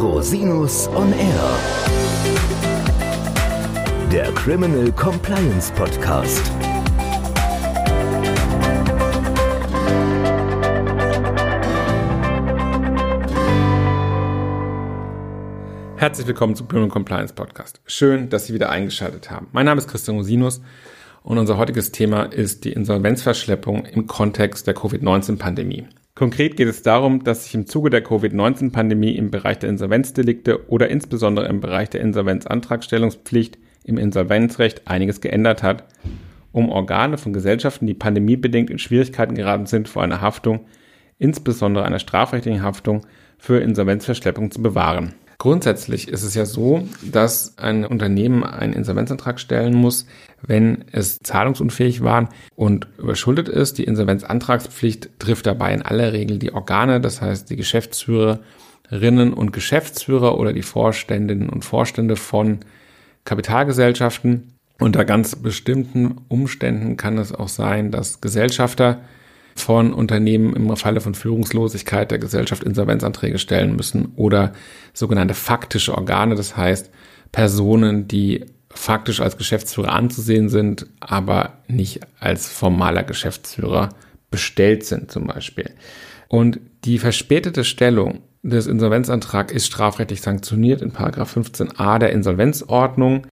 Rosinus on Air. Der Criminal Compliance Podcast. Herzlich willkommen zum Criminal Compliance Podcast. Schön, dass Sie wieder eingeschaltet haben. Mein Name ist Christian Rosinus und unser heutiges Thema ist die Insolvenzverschleppung im Kontext der Covid-19-Pandemie. Konkret geht es darum, dass sich im Zuge der Covid-19-Pandemie im Bereich der Insolvenzdelikte oder insbesondere im Bereich der Insolvenzantragstellungspflicht im Insolvenzrecht einiges geändert hat, um Organe von Gesellschaften, die pandemiebedingt in Schwierigkeiten geraten sind, vor einer Haftung, insbesondere einer strafrechtlichen Haftung, für Insolvenzverschleppung zu bewahren. Grundsätzlich ist es ja so, dass ein Unternehmen einen Insolvenzantrag stellen muss, wenn es zahlungsunfähig war und überschuldet ist. Die Insolvenzantragspflicht trifft dabei in aller Regel die Organe, das heißt die Geschäftsführerinnen und Geschäftsführer oder die Vorständinnen und Vorstände von Kapitalgesellschaften. Unter ganz bestimmten Umständen kann es auch sein, dass Gesellschafter von Unternehmen im Falle von Führungslosigkeit der Gesellschaft Insolvenzanträge stellen müssen oder sogenannte faktische Organe, das heißt Personen, die faktisch als Geschäftsführer anzusehen sind, aber nicht als formaler Geschäftsführer bestellt sind zum Beispiel. Und die verspätete Stellung des Insolvenzantrags ist strafrechtlich sanktioniert in 15a der Insolvenzordnung.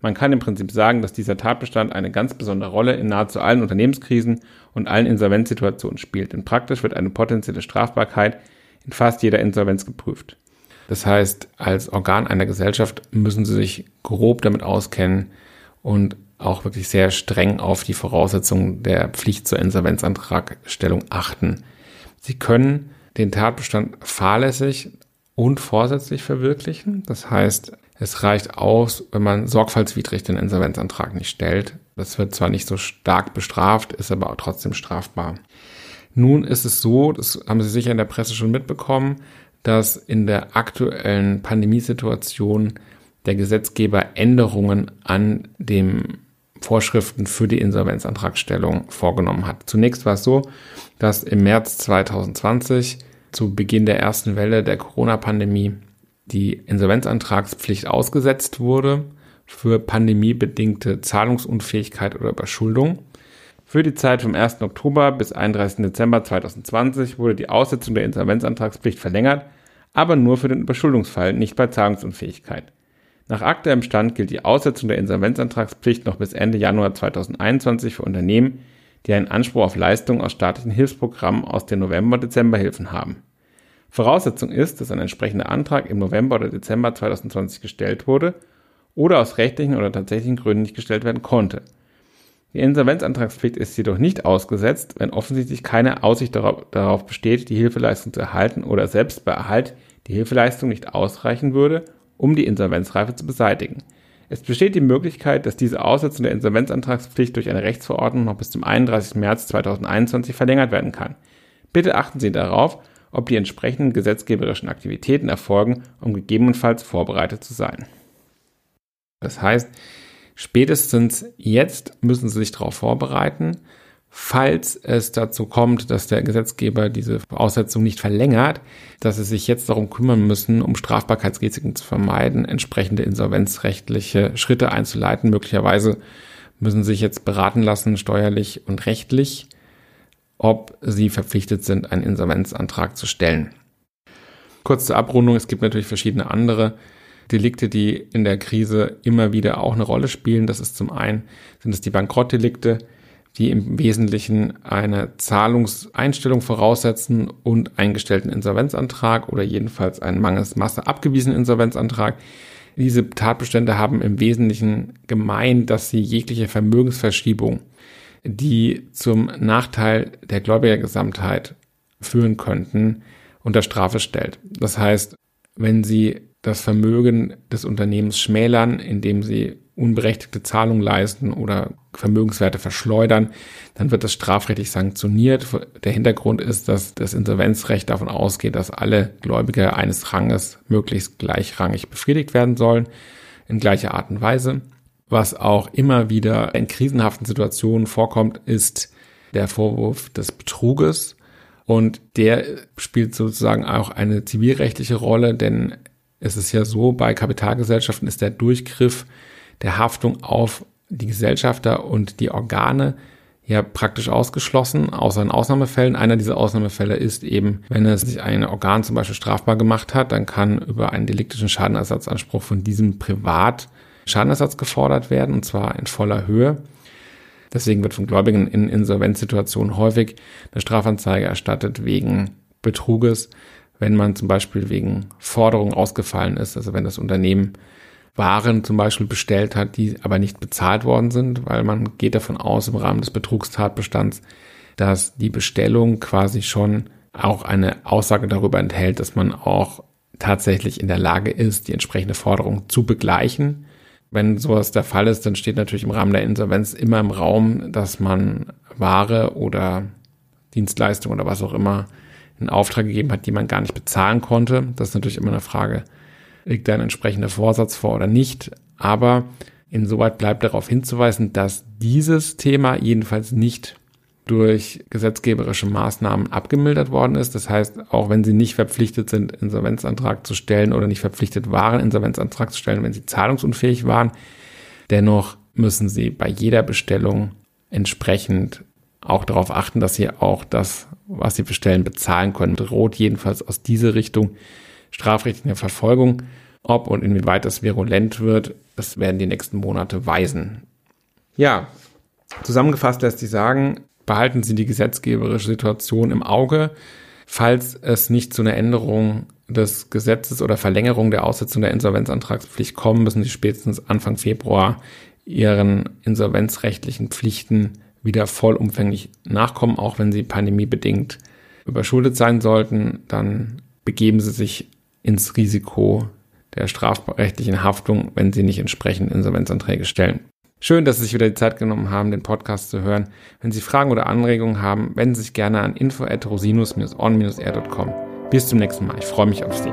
Man kann im Prinzip sagen, dass dieser Tatbestand eine ganz besondere Rolle in nahezu allen Unternehmenskrisen und allen Insolvenzsituationen spielt. Denn praktisch wird eine potenzielle Strafbarkeit in fast jeder Insolvenz geprüft. Das heißt, als Organ einer Gesellschaft müssen Sie sich grob damit auskennen und auch wirklich sehr streng auf die Voraussetzungen der Pflicht zur Insolvenzantragstellung achten. Sie können den Tatbestand fahrlässig und vorsätzlich verwirklichen. Das heißt, es reicht aus, wenn man sorgfaltswidrig den Insolvenzantrag nicht stellt. Das wird zwar nicht so stark bestraft, ist aber auch trotzdem strafbar. Nun ist es so, das haben Sie sicher in der Presse schon mitbekommen, dass in der aktuellen Pandemiesituation der Gesetzgeber Änderungen an den Vorschriften für die Insolvenzantragstellung vorgenommen hat. Zunächst war es so, dass im März 2020 zu Beginn der ersten Welle der Corona-Pandemie die Insolvenzantragspflicht ausgesetzt wurde für pandemiebedingte Zahlungsunfähigkeit oder Überschuldung. Für die Zeit vom 1. Oktober bis 31. Dezember 2020 wurde die Aussetzung der Insolvenzantragspflicht verlängert, aber nur für den Überschuldungsfall, nicht bei Zahlungsunfähigkeit. Nach aktuellem Stand gilt die Aussetzung der Insolvenzantragspflicht noch bis Ende Januar 2021 für Unternehmen, die einen Anspruch auf Leistungen aus staatlichen Hilfsprogrammen aus den November-Dezember-Hilfen haben. Voraussetzung ist, dass ein entsprechender Antrag im November oder Dezember 2020 gestellt wurde oder aus rechtlichen oder tatsächlichen Gründen nicht gestellt werden konnte. Die Insolvenzantragspflicht ist jedoch nicht ausgesetzt, wenn offensichtlich keine Aussicht darauf besteht, die Hilfeleistung zu erhalten oder selbst bei Erhalt die Hilfeleistung nicht ausreichen würde, um die Insolvenzreife zu beseitigen. Es besteht die Möglichkeit, dass diese Aussetzung der Insolvenzantragspflicht durch eine Rechtsverordnung noch bis zum 31. März 2021 verlängert werden kann. Bitte achten Sie darauf, ob die entsprechenden gesetzgeberischen Aktivitäten erfolgen, um gegebenenfalls vorbereitet zu sein. Das heißt, spätestens jetzt müssen Sie sich darauf vorbereiten, falls es dazu kommt, dass der Gesetzgeber diese Aussetzung nicht verlängert, dass Sie sich jetzt darum kümmern müssen, um Strafbarkeitsrisiken zu vermeiden, entsprechende insolvenzrechtliche Schritte einzuleiten. Möglicherweise müssen Sie sich jetzt beraten lassen, steuerlich und rechtlich, ob sie verpflichtet sind, einen Insolvenzantrag zu stellen. Kurz zur Abrundung, es gibt natürlich verschiedene andere Delikte, die in der Krise immer wieder auch eine Rolle spielen. Das ist zum einen, sind es die Bankrottdelikte, die im Wesentlichen eine Zahlungseinstellung voraussetzen und eingestellten Insolvenzantrag oder jedenfalls einen mangels Masse abgewiesenen Insolvenzantrag. Diese Tatbestände haben im Wesentlichen gemein, dass sie jegliche Vermögensverschiebung die zum Nachteil der Gläubigergesamtheit führen könnten, unter Strafe stellt. Das heißt, wenn Sie das Vermögen des Unternehmens schmälern, indem Sie unberechtigte Zahlungen leisten oder Vermögenswerte verschleudern, dann wird das strafrechtlich sanktioniert. Der Hintergrund ist, dass das Insolvenzrecht davon ausgeht, dass alle Gläubiger eines Ranges möglichst gleichrangig befriedigt werden sollen, in gleicher Art und Weise. Was auch immer wieder in krisenhaften Situationen vorkommt, ist der Vorwurf des Betruges. Und der spielt sozusagen auch eine zivilrechtliche Rolle, denn es ist ja so, bei Kapitalgesellschaften ist der Durchgriff der Haftung auf die Gesellschafter und die Organe ja praktisch ausgeschlossen, außer in Ausnahmefällen. Einer dieser Ausnahmefälle ist eben, wenn es sich ein Organ zum Beispiel strafbar gemacht hat, dann kann über einen deliktischen Schadenersatzanspruch von diesem privat Schadenersatz gefordert werden, und zwar in voller Höhe. Deswegen wird von Gläubigen in Insolvenzsituationen häufig eine Strafanzeige erstattet wegen Betruges, wenn man zum Beispiel wegen Forderungen ausgefallen ist, also wenn das Unternehmen waren zum Beispiel bestellt hat, die aber nicht bezahlt worden sind, weil man geht davon aus im Rahmen des Betrugstatbestands, dass die Bestellung quasi schon auch eine Aussage darüber enthält, dass man auch tatsächlich in der Lage ist, die entsprechende Forderung zu begleichen. Wenn sowas der Fall ist, dann steht natürlich im Rahmen der Insolvenz immer im Raum, dass man Ware oder Dienstleistung oder was auch immer in Auftrag gegeben hat, die man gar nicht bezahlen konnte. Das ist natürlich immer eine Frage, liegt da ein entsprechender Vorsatz vor oder nicht. Aber insoweit bleibt darauf hinzuweisen, dass dieses Thema jedenfalls nicht durch gesetzgeberische Maßnahmen abgemildert worden ist. Das heißt, auch wenn Sie nicht verpflichtet sind, Insolvenzantrag zu stellen oder nicht verpflichtet waren, Insolvenzantrag zu stellen, wenn Sie zahlungsunfähig waren, dennoch müssen Sie bei jeder Bestellung entsprechend auch darauf achten, dass Sie auch das, was Sie bestellen, bezahlen können. Droht jedenfalls aus dieser Richtung strafrechtliche Verfolgung. Ob und inwieweit das virulent wird, das werden die nächsten Monate weisen. Ja, zusammengefasst lässt sich sagen, behalten Sie die gesetzgeberische Situation im Auge. Falls es nicht zu einer Änderung des Gesetzes oder Verlängerung der Aussetzung der Insolvenzantragspflicht kommen, müssen Sie spätestens Anfang Februar Ihren insolvenzrechtlichen Pflichten wieder vollumfänglich nachkommen, auch wenn Sie pandemiebedingt überschuldet sein sollten, dann begeben Sie sich ins Risiko der strafrechtlichen Haftung, wenn Sie nicht entsprechend Insolvenzanträge stellen. Schön, dass Sie sich wieder die Zeit genommen haben, den Podcast zu hören. Wenn Sie Fragen oder Anregungen haben, wenden Sie sich gerne an info@rosinus-on-r.com. Bis zum nächsten Mal. Ich freue mich auf Sie.